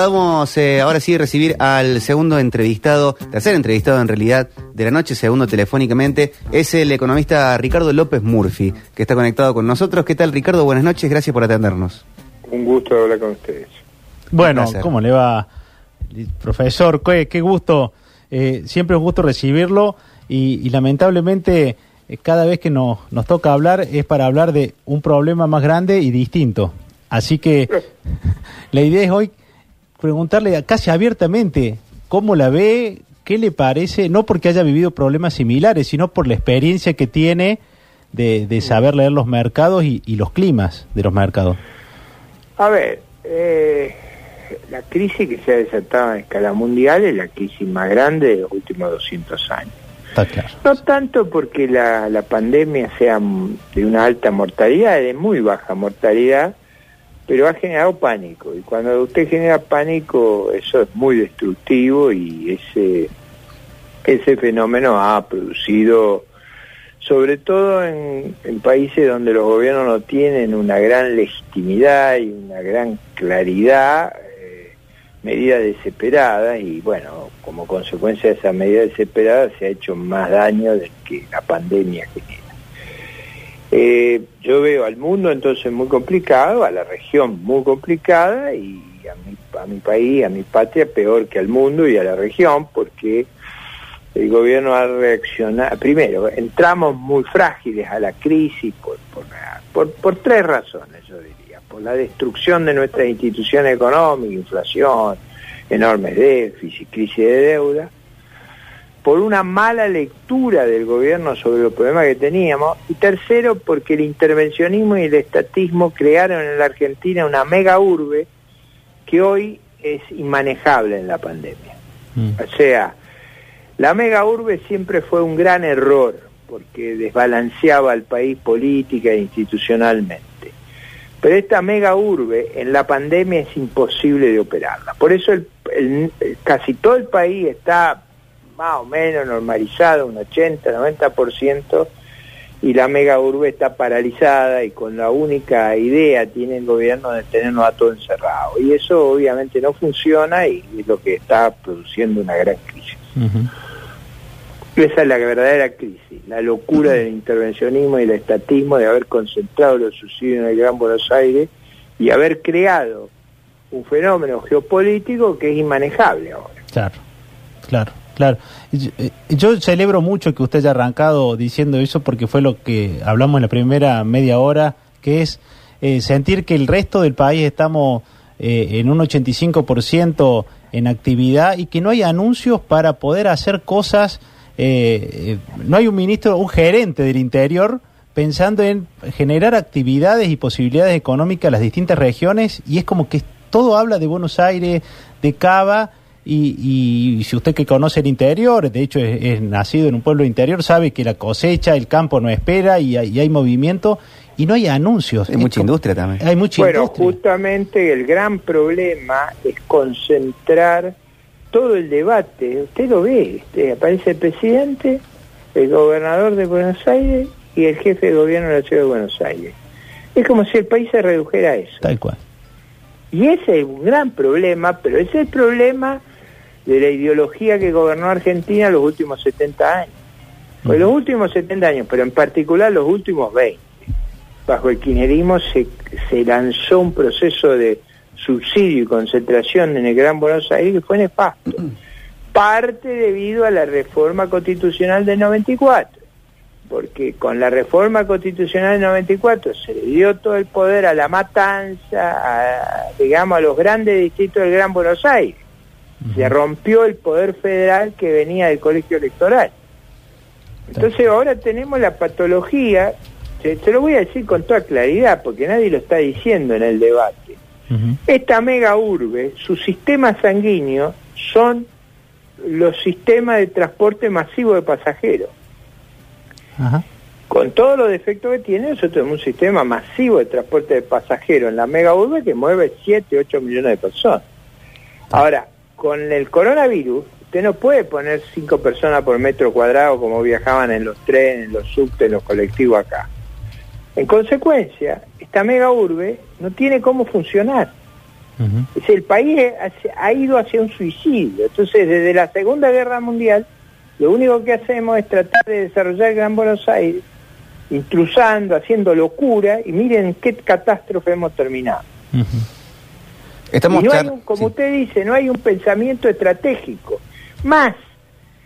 Vamos eh, ahora sí a recibir al segundo entrevistado, tercer entrevistado en realidad de la noche, segundo telefónicamente, es el economista Ricardo López Murphy, que está conectado con nosotros. ¿Qué tal Ricardo? Buenas noches, gracias por atendernos. Un gusto hablar con ustedes. Bueno. ¿cómo le va, profesor? Qué, qué gusto, eh, siempre es un gusto recibirlo y, y lamentablemente eh, cada vez que nos, nos toca hablar es para hablar de un problema más grande y distinto. Así que la idea es hoy preguntarle casi abiertamente cómo la ve, qué le parece, no porque haya vivido problemas similares, sino por la experiencia que tiene de, de saber leer los mercados y, y los climas de los mercados. A ver, eh, la crisis que se ha desatado a escala mundial es la crisis más grande de los últimos 200 años. Está claro. No tanto porque la, la pandemia sea mm, de una alta mortalidad, de muy baja mortalidad, pero ha generado pánico. Y cuando usted genera pánico, eso es muy destructivo y ese, ese fenómeno ha producido, sobre todo en, países donde los gobiernos no tienen una gran legitimidad y una gran claridad, eh, medidas desesperadas y bueno, como consecuencia de esa medida desesperada se ha hecho más daño del que la pandemia genera. Eh, yo veo al mundo entonces muy complicado, a la región muy complicada y a mi, a mi país, a mi patria peor que al mundo y a la región porque el gobierno ha reaccionado. Primero, entramos muy frágiles a la crisis por, por, por, por tres razones, yo diría. Por la destrucción de nuestras instituciones económicas, inflación, enormes déficits, crisis de deuda por una mala lectura del gobierno sobre los problemas que teníamos, y tercero, porque el intervencionismo y el estatismo crearon en la Argentina una mega urbe que hoy es inmanejable en la pandemia. Mm. O sea, la mega urbe siempre fue un gran error, porque desbalanceaba al país política e institucionalmente. Pero esta mega urbe en la pandemia es imposible de operarla. Por eso el- el- casi todo el país está más o menos normalizado, un 80, 90%, y la mega urbe está paralizada y con la única idea tiene el gobierno de tenernos a todos encerrados. Y eso obviamente no funciona y es lo que está produciendo una gran crisis. Esa es la verdadera crisis, la locura del intervencionismo y el estatismo de haber concentrado los subsidios en el Gran Buenos Aires y haber creado un fenómeno geopolítico que es inmanejable ahora. Claro, claro, claro. Yo, celebro mucho que usted haya arrancado diciendo eso porque fue lo que hablamos en la primera media hora, que es eh, sentir que el resto del país estamos eh, en un 85% en actividad y que no hay anuncios para poder hacer cosas. eh, eh, no hay un ministro, un gerente del interior pensando en generar actividades y posibilidades económicas en las distintas regiones y es como que todo habla de Buenos Aires, de Cava y, y si usted que conoce el interior, de hecho es, es nacido en un pueblo interior, sabe que la cosecha, el campo no espera y hay, y hay movimiento y no hay anuncios. Hay Es mucha como- industria también. Hay mucha Bueno, industria. justamente el gran problema es concentrar todo el debate. Usted lo ve, este, aparece el presidente, el gobernador de Buenos Aires y el jefe de gobierno de la ciudad de Buenos Aires. Es como si el país se redujera a eso. Tal cual. Y ese es un gran problema, pero ese es el problema de la ideología que gobernó Argentina los últimos 70 años. Pues los últimos 70 años, pero en particular los últimos 20. Bajo el kirchnerismo se, se lanzó un proceso de subsidio y concentración en el Gran Buenos Aires que fue nefasto. Parte debido a la reforma constitucional del 94 porque con la reforma constitucional del 94 se le dio todo el poder a la matanza, a, digamos, a los grandes distritos del Gran Buenos Aires. Se rompió el poder federal que venía del colegio electoral. Entonces ahora tenemos la patología, se, lo voy a decir con toda claridad, porque nadie lo está diciendo en el debate. Esta mega urbe, su sistema sanguíneo son los sistemas de transporte masivo de pasajeros. Con todos los defectos que tiene, nosotros tenemos un sistema masivo de transporte de pasajeros en la mega urbe que mueve 7, 8 millones de personas. Ahora, con el coronavirus, usted no puede poner 5 personas por metro cuadrado como viajaban en los trenes, en los subtes, en los colectivos acá. En consecuencia, esta mega urbe no tiene cómo funcionar. Ujú. Es el país ha ido hacia un suicidio. Entonces, desde la Segunda Guerra Mundial, lo único que hacemos es tratar de desarrollar el Gran Buenos Aires, intrusando, haciendo locura, y miren qué catástrofe hemos terminado. Estamos y no hay un, como sí. usted dice, no hay un pensamiento estratégico. Más,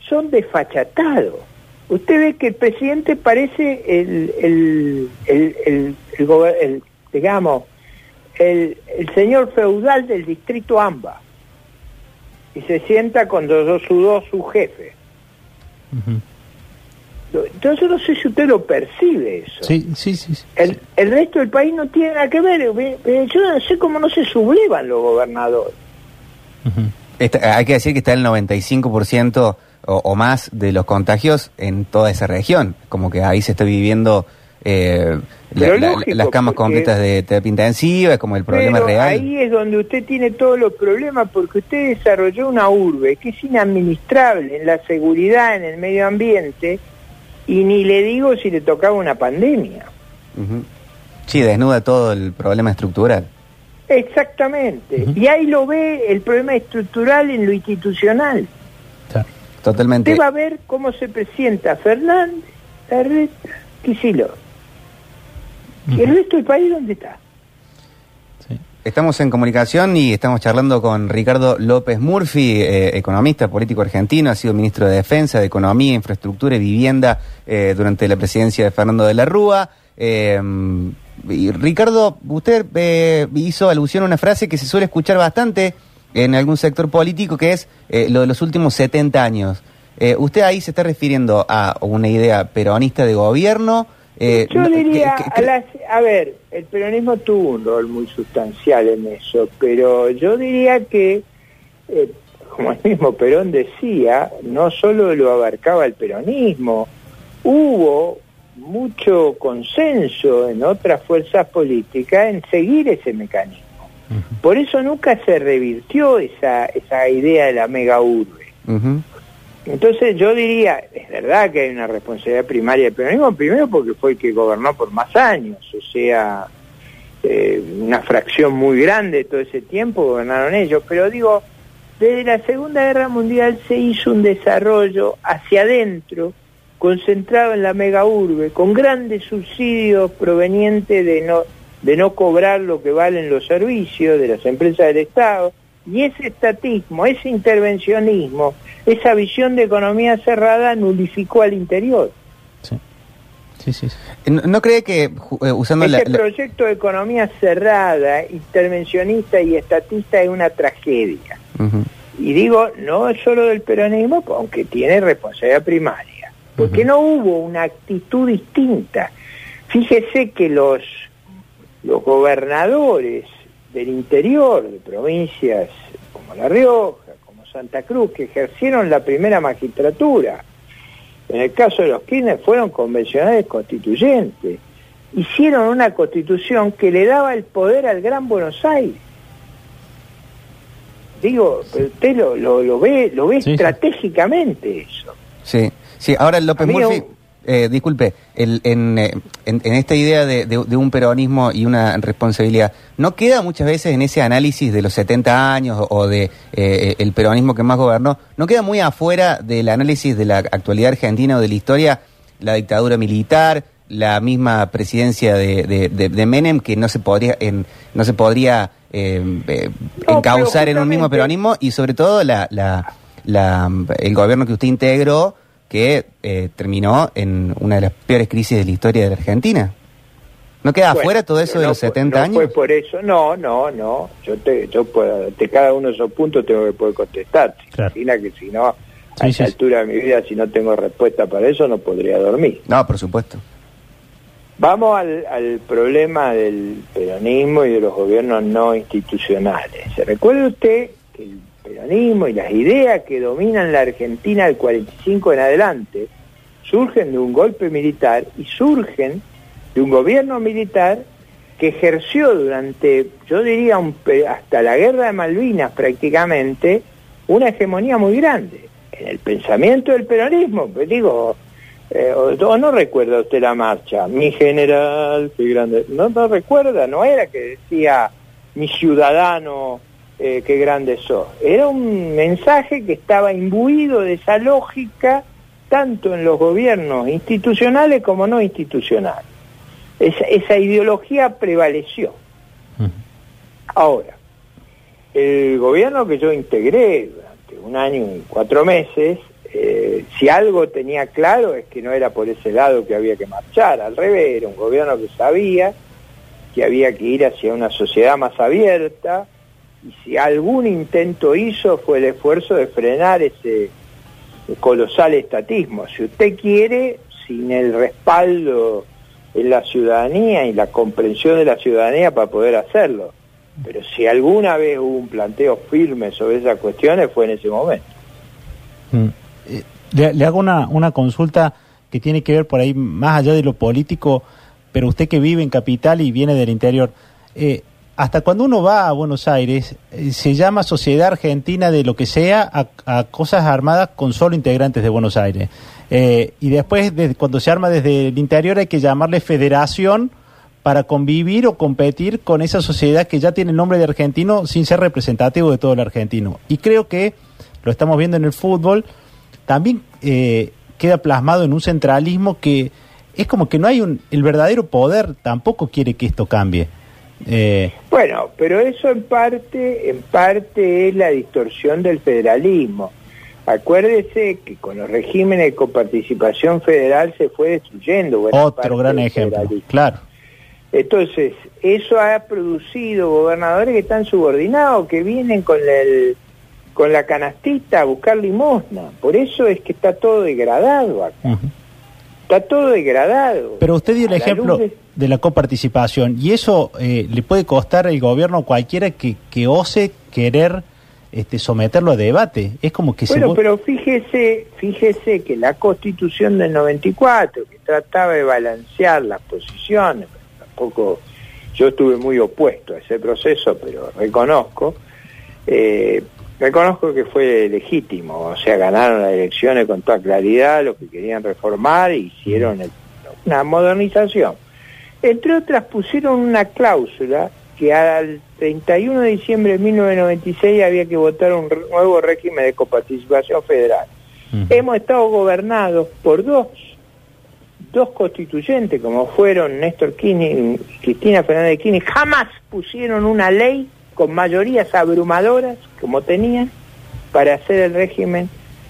son desfachatados. Usted ve que el presidente parece el, el, el, el- el digamos, el, el señor feudal del distrito AMBA. Y se sienta cuando yo sudó su jefe. Entonces no sé si usted lo percibe eso. Sí, sí, sí. sí. El, el resto del país no tiene nada que ver. Ve- ve, Yo no sé cómo no se sublevan los gobernadores. Está- hay que decir que está el 95% o, o más de los contagios en toda esa región. Como que ahí se está viviendo eh, la- la- las camas completas de terapia intensiva, es como el problema Pero real. ahí es donde usted tiene todos los problemas porque usted desarrolló una urbe que es inadministrable en la seguridad, en el medio ambiente y ni le digo si le tocaba una pandemia. Sí, desnuda todo el problema estructural. Exactamente. Y ahí lo ve el problema estructural en lo institucional. Claro. Totalmente. Usted va a ver cómo se presenta Fernández, Larreta, Kicillof. ¿Y el resto del país dónde está? Estamos en comunicación y estamos charlando con Ricardo López Murphy, eh, economista político argentino, ha sido ministro de Defensa, de Economía, Infraestructura y Vivienda eh, durante la presidencia de Fernando de la Rúa. Eh, Ricardo, usted hizo alusión a una frase que se suele escuchar bastante en algún sector político, que es lo de los últimos 70 años. ¿Usted ahí se está refiriendo a una idea peronista de gobierno? Eh, Yo diría, que- que- a, las- a ver, el peronismo tuvo un rol muy sustancial en eso, pero yo diría que, eh, como el mismo Perón decía, no solo lo abarcaba el peronismo, hubo mucho consenso en otras fuerzas políticas en seguir ese mecanismo. Por eso nunca se revirtió esa, esa idea de la mega urbe. Entonces yo diría, es verdad que hay una responsabilidad primaria del peronismo, primero porque fue el que gobernó por más años, o sea, eh, una fracción muy grande de todo ese tiempo gobernaron ellos, pero digo, desde la Segunda Guerra Mundial se hizo un desarrollo hacia adentro, concentrado en la mega urbe, con grandes subsidios provenientes de no, de no cobrar lo que valen los servicios de las empresas del Estado, y ese estatismo, ese intervencionismo, esa visión de economía cerrada nulificó al interior. Sí. Sí, sí. ¿No, no cree que eh, usando la, Ese la- proyecto de economía cerrada, intervencionista y estatista es una tragedia. Y digo, no es solo del peronismo, aunque tiene responsabilidad primaria, porque no hubo una actitud distinta. Fíjese que los, los gobernadores del interior, de provincias como La Rioja, como Santa Cruz, que ejercieron la primera magistratura, en el caso de los Kirchner fueron convencionales constituyentes, hicieron una constitución que le daba el poder al Gran Buenos Aires. Digo, pero usted lo, lo, lo ve, lo ve Sí, sí. estratégicamente eso. Sí, sí. Ahora López Murphy, un- eh, disculpe, el- en, eh, en- en esta idea de, de- de un peronismo y una responsabilidad, ¿no queda muchas veces en ese análisis de los 70 años o, o de eh, el peronismo que más gobernó, no queda muy afuera del análisis de la actualidad argentina o de la historia la dictadura militar, la misma presidencia de, de- de- de Menem que no se podría en, no se podría eh, eh, pero encauzar en un mismo peronismo y sobre todo la, la, la- el gobierno que usted integró que eh, terminó en una de las peores crisis de la historia de la Argentina. ¿No queda Bueno, afuera todo eso de no los fue- 70 no años? fue por eso, no, no, no. Yo te, yo puedo, de cada uno de esos puntos tengo que poder contestar. Claro. Imagina que si no, a Sí, sí. altura de mi vida, si no tengo respuesta para eso, no podría dormir. No, por supuesto. Vamos al, al problema del peronismo y de los gobiernos no institucionales. ¿Se recuerda usted que el peronismo y las ideas que dominan la Argentina del 45 en adelante surgen de un golpe militar y surgen de un gobierno militar que ejerció durante, yo diría, hasta la guerra de Malvinas prácticamente, una hegemonía muy grande en el pensamiento del peronismo. Pues digo, eh, o, o no recuerda usted la marcha, mi general, qué grande. No, no recuerda, no era que decía mi ciudadano, eh, qué grande sos. Era un mensaje que estaba imbuido de esa lógica tanto en los gobiernos institucionales como no institucionales. Esa, esa ideología prevaleció. Ahora, el gobierno que yo integré durante un año y cuatro meses, eh, si algo tenía claro es que no era por ese lado que había que marchar, al revés, era un gobierno que sabía que había que ir hacia una sociedad más abierta y si algún intento hizo fue el esfuerzo de frenar ese colosal estatismo. Si usted quiere, sin el respaldo en la ciudadanía y la comprensión de la ciudadanía para poder hacerlo. Pero si alguna vez hubo un planteo firme sobre esas cuestiones fue en ese momento. Mm. Eh, le, hago una, una consulta que tiene que ver por ahí más allá de lo político, pero usted que vive en capital y viene del interior, eh, hasta cuando uno va a Buenos Aires, eh, se llama Sociedad Argentina de lo que sea a, cosas armadas con solo integrantes de Buenos Aires. y después, de, cuando se arma desde el interior, hay que llamarle Federación para convivir o competir con esa sociedad que ya tiene el nombre de argentino sin ser representativo de todo el argentino. Y creo que lo estamos viendo en el fútbol, también eh, queda plasmado en un centralismo que es como que no hay un, el verdadero poder tampoco quiere que esto cambie. Eh, bueno, pero eso en parte, en parte es la distorsión del federalismo. Acuérdese que con los regímenes de coparticipación federal se fue destruyendo. Otro gran ejemplo, claro. Entonces, eso ha producido gobernadores que están subordinados, que vienen con el con la canastita a buscar limosna. Por eso es que está todo degradado acá. Está todo degradado. Pero usted dio el ejemplo de... la coparticipación y eso eh, le puede costar al gobierno cualquiera que, que ose querer este, someterlo a debate. Es como que bueno, pero fíjese, fíjese que la Constitución del 94 que trataba de balancear las posiciones poco, yo estuve muy opuesto a ese proceso, pero reconozco, eh, reconozco que fue legítimo, o sea, ganaron las elecciones con toda claridad, lo que querían reformar, e hicieron una modernización. Entre otras pusieron una cláusula que al 31 de diciembre de 1996 había que votar un nuevo régimen de coparticipación federal. Hemos estado gobernados por dos dos constituyentes como fueron Néstor Kirchner y Cristina Fernández de Kirchner jamás pusieron una ley con mayorías abrumadoras como tenían para hacer el régimen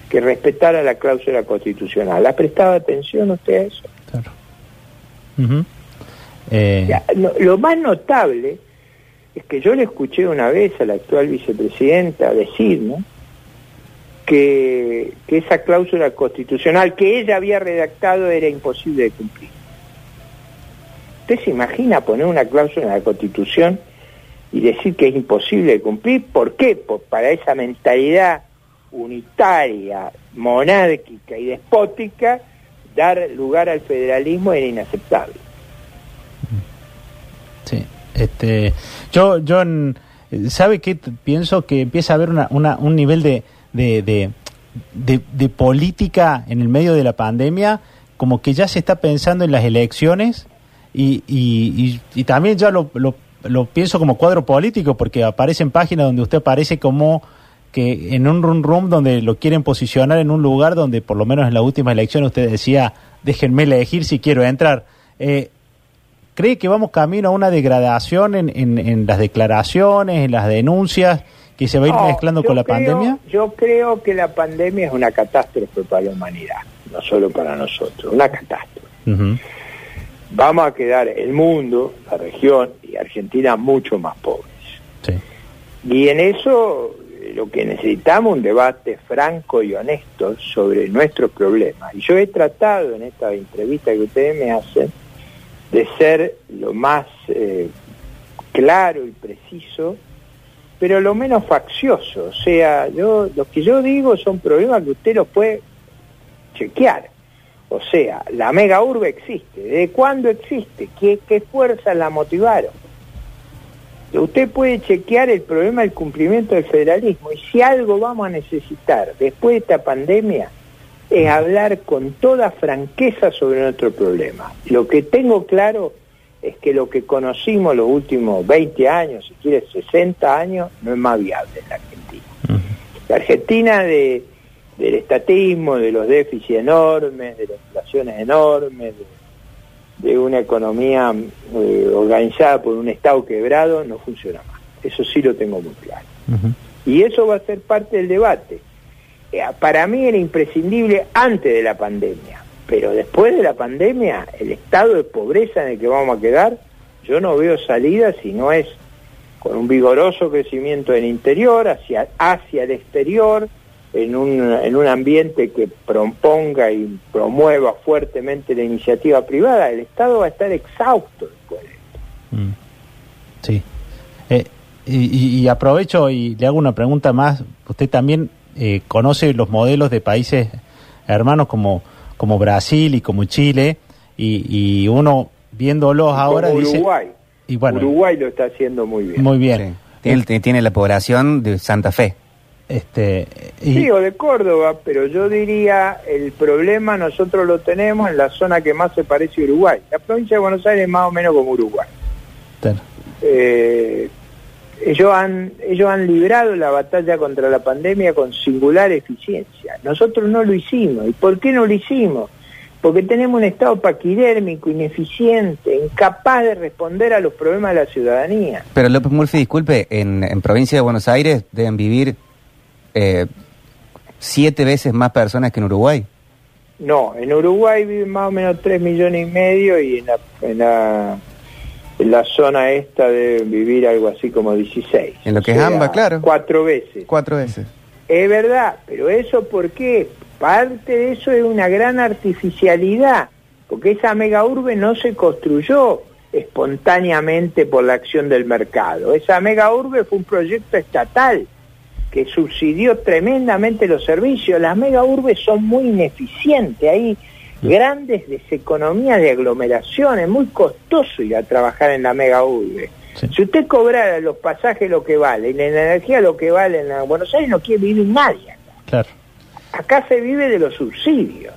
que respetara la cláusula constitucional. ¿Ha prestado atención usted a eso? Claro. Eh, lo, más notable es que yo le escuché una vez a la actual vicepresidenta decir, que, esa cláusula constitucional que ella había redactado era imposible de cumplir. ¿Usted se imagina poner una cláusula en la Constitución y decir que es imposible de cumplir? ¿Por qué? para esa mentalidad unitaria, monárquica y despótica, dar lugar al federalismo era inaceptable. Sí, este, yo, yo, ¿sabe qué? Pienso que empieza a haber una, una, un nivel de, de, de, política en el medio de la pandemia, como que ya se está pensando en las elecciones y, y, y, también ya lo, lo, lo, pienso como cuadro político porque aparecen páginas donde usted aparece como que en un room room donde lo quieren posicionar en un lugar donde por lo menos en la última elección usted decía déjenme elegir si quiero entrar. Eh, ¿Cree que vamos camino a una degradación en, en, en las declaraciones, en las denuncias? que se va a ir mezclando con la pandemia? Yo creo que la pandemia es una catástrofe para la humanidad, no solo para nosotros, una catástrofe. Vamos a quedar el mundo, la región y Argentina mucho más pobres. Y en eso lo que necesitamos es un debate franco y honesto sobre nuestros problemas. Y yo he tratado en esta entrevista que ustedes me hacen de ser lo más eh, claro y preciso pero lo menos faccioso. O sea, yo lo que yo digo son problemas que usted los puede chequear. O sea, la mega urbe existe. ¿De cuándo existe? ¿Qué, qué fuerzas la motivaron? Usted puede chequear el problema del cumplimiento del federalismo. Y si algo vamos a necesitar después de esta pandemia, es hablar con toda franqueza sobre nuestro problema. Lo que tengo claro es que lo que conocimos los últimos 20 años, si quieres 60 años, no es más viable en la Argentina. La Argentina de, del estatismo, de los déficits enormes, de las inflaciones enormes, de, de una economía eh, organizada por un Estado quebrado, no funciona más. Eso sí lo tengo muy claro. Y eso va a ser parte del debate. Eh, Para mí era imprescindible antes de la pandemia, pero después de la pandemia, el estado de pobreza en el que vamos a quedar, yo no veo salida si no es con un vigoroso crecimiento en el interior, hacia, hacia el exterior, en un, en un ambiente que proponga y promueva fuertemente la iniciativa privada, el Estado va a estar exhausto después de esto. Mm. Sí. Eh, y- y aprovecho y le hago una pregunta más. Usted también eh, conoce los modelos de países hermanos como, como Brasil y como Chile, y, y uno viéndolos ahora Como dice... Uruguay. Y bueno, Uruguay lo está haciendo muy bien. muy bien. Sí. Tiene, tiene la población de Santa Fe. Este, y- Sí, o de Córdoba, pero yo diría el problema nosotros lo tenemos en la zona que más se parece a Uruguay. La provincia de Buenos Aires es más o menos como Uruguay. claro. Eh, ellos han ellos han librado la batalla contra la pandemia con singular eficiencia. Nosotros no lo hicimos. ¿Y por qué no lo hicimos? Porque tenemos un Estado paquidérmico, ineficiente, incapaz de responder a los problemas de la ciudadanía. Pero López Murphy, disculpe, en, en provincia de Buenos Aires deben vivir eh, siete veces más personas que en Uruguay. No, en Uruguay viven más o menos 3 millones y medio y en la, en la, la zona esta deben vivir algo así como 16. En lo que O es AMBA, claro. Cuatro veces. Cuatro veces. Es verdad, pero eso ¿por qué? Parte de eso es una gran artificialidad, porque esa mega urbe no se construyó espontáneamente por la acción del mercado. Esa mega urbe fue un proyecto estatal que subsidió tremendamente los servicios. Las mega urbes son muy ineficientes, hay grandes deseconomías de aglomeración, es muy costoso ir a trabajar en la mega urbe. Sí. Si usted cobrara los pasajes lo que vale y la energía lo que vale en la- Buenos Aires, no quiere vivir nadie. acá. Claro. Acá se vive de los subsidios.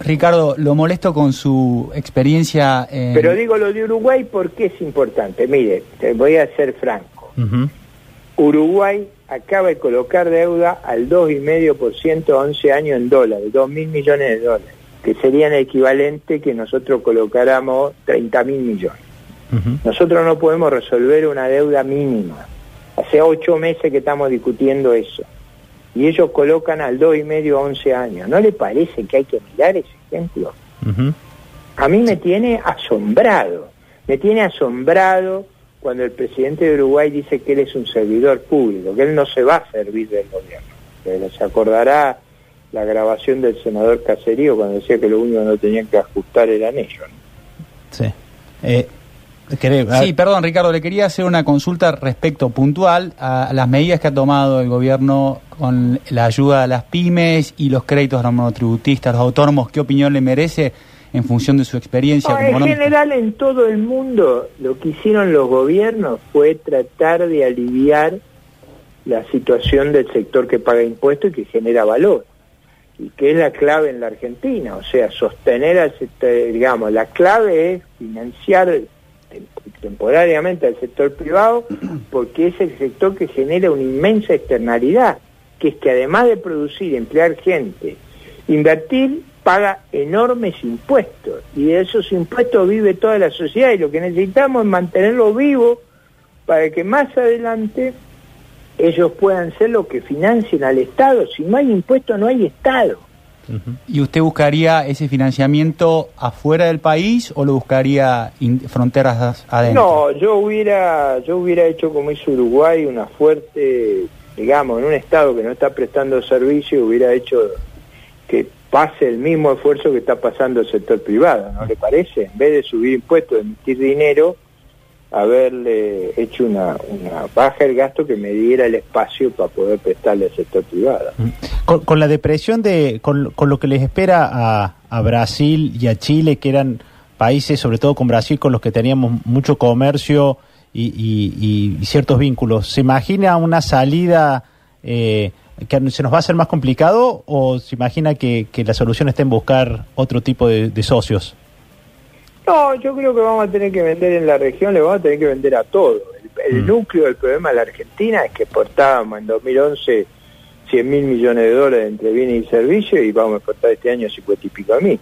Ricardo, lo molesto con su experiencia en... Pero digo lo de Uruguay porque es importante. Mire, te voy a ser franco. Uruguay acaba de colocar deuda al 2,5% a 11 años en dólares, 2 mil millones de dólares, que serían equivalente que nosotros colocáramos 30 mil millones. Nosotros no podemos resolver una deuda mínima. Hace ocho meses que estamos discutiendo eso. Y ellos colocan al 2,5 a 11 años. ¿No le parece que hay que mirar ese ejemplo? A mí me tiene asombrado, me tiene asombrado cuando el presidente de Uruguay dice que él es un servidor público, que él no se va a servir del gobierno. Se acordará la grabación del senador Caserío cuando decía que lo único que no tenían que ajustar eran ellos. ¿no? Sí. Eh, ¿querés- a- Sí, perdón, Ricardo, le quería hacer una consulta respecto puntual a las medidas que ha tomado el gobierno con la ayuda a las pymes y los créditos a los monotributistas, los autónomos. ¿Qué opinión le merece en función de su experiencia? No, como en general en todo el mundo lo que hicieron los gobiernos fue tratar de aliviar la situación del sector que paga impuestos y que genera valor. Y que es la clave en la Argentina, o sea, sostener al sector, digamos, la clave es financiar tem- temporariamente al sector privado porque es el sector que genera una inmensa externalidad, que es que además de producir, emplear gente, invertir paga enormes impuestos y de esos impuestos vive toda la sociedad y lo que necesitamos es mantenerlo vivo para que más adelante ellos puedan ser lo que financien al Estado. Si no hay impuestos no hay Estado. ¿Y usted buscaría ese financiamiento afuera del país o lo buscaría fronteras adentro? No, yo hubiera, yo hubiera hecho como hizo Uruguay, una fuerte, digamos, en un Estado que no está prestando servicio, hubiera hecho que pase el mismo esfuerzo que está pasando el sector privado, ¿no le parece? En vez de subir impuestos, emitir dinero, haberle hecho una, una baja el gasto que me diera el espacio para poder prestarle al sector privado. Con, con la depresión de, con, con lo que les espera a, a Brasil y a Chile, que eran países, sobre todo con Brasil, con los que teníamos mucho comercio y, y- y ciertos vínculos, ¿se imagina una salida eh, que se nos va a hacer más complicado o se imagina que, que la solución está en buscar otro tipo de, de socios? No, yo creo que vamos a tener que vender en la región, le vamos a tener que vender a todo. El, el Mm. núcleo del problema de la Argentina es que exportábamos en 2011 100 mil millones de dólares entre bienes y servicios y vamos a exportar este año 50 y pico a mil.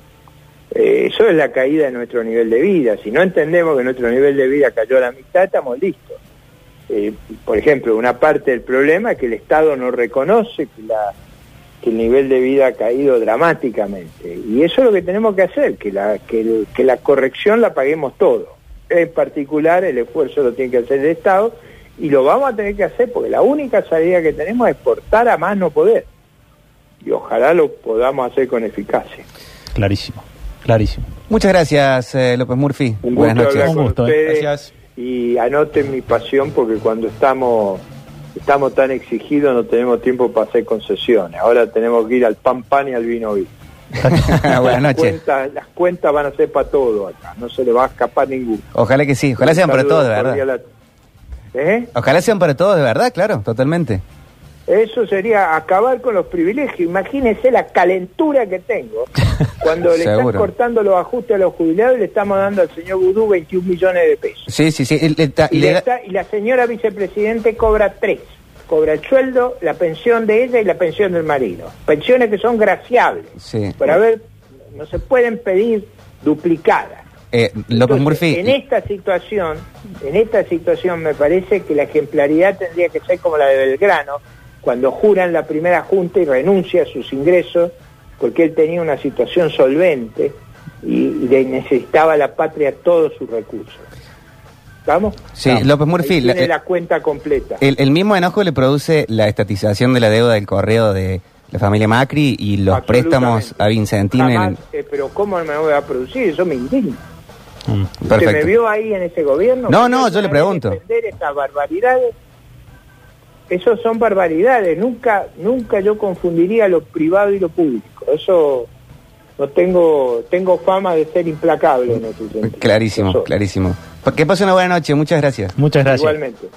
Eh, eso es la caída de nuestro nivel de vida. Si no entendemos que nuestro nivel de vida cayó a la mitad, estamos listos. Eh, por ejemplo, una parte del problema es que el Estado no reconoce que, la, que el nivel de vida ha caído dramáticamente. Y eso es lo que tenemos que hacer, que la, que, el- que la corrección la paguemos todos. En particular, el esfuerzo lo tiene que hacer el Estado y lo vamos a tener que hacer porque la única salida que tenemos es exportar a más no poder. Y ojalá lo podamos hacer con eficacia. Clarísimo, clarísimo. Muchas gracias, eh, López Murphy. Un Buenas gusto noches. hablar Un gusto, eh. ustedes Gracias. y anoten mi pasión porque cuando estamos estamos tan exigidos no tenemos tiempo para hacer concesiones. Ahora tenemos que ir al pan pan y al vino vino. Buenas Las noches. cuentas, las cuentas van a ser para todo acá, no se le va a escapar ninguno. Ojalá que sí, ojalá sean para todos, de verdad. ¿Eh? Ojalá sean para todos, de verdad, claro, totalmente. Eso sería acabar con los privilegios. Imagínense la calentura que tengo cuando le están cortando los ajustes a los jubilados y le estamos dando al señor Vudú 21 millones de pesos. Sí, sí, sí. ta- Y, le- le está- y la señora vicepresidente cobra tres. Cobra el sueldo, la pensión de ella y la pensión del marido. Pensiones que son graciables. Sí. Ver, no se pueden pedir duplicadas. eh, López Entonces, Murphy. En esta situación, en esta situación me parece que la ejemplaridad tendría que ser como la de Belgrano, cuando juran la primera junta y renuncia a sus ingresos porque él tenía una situación solvente y, le necesitaba a la patria todos sus recursos. ¿Vamos? Sí, Vamos. López Murphy, tiene la- eh, la cuenta completa. El, el mismo enojo le produce la estatización de la deuda del correo de la familia Macri y los préstamos a Vincentín en eh, pero ¿cómo me voy a producir? Eso me indigna. Mm. ¿Usted me vio ahí en ese gobierno? No, ¿Me no, yo le pregunto. defender esas barbaridades? Esos son barbaridades. Nunca, nunca yo confundiría lo privado y lo público. Eso no tengo, tengo fama de ser implacable en ese sentido. Clarísimo, clarísimo. Que pase una buena noche, muchas gracias. Muchas gracias. Igualmente.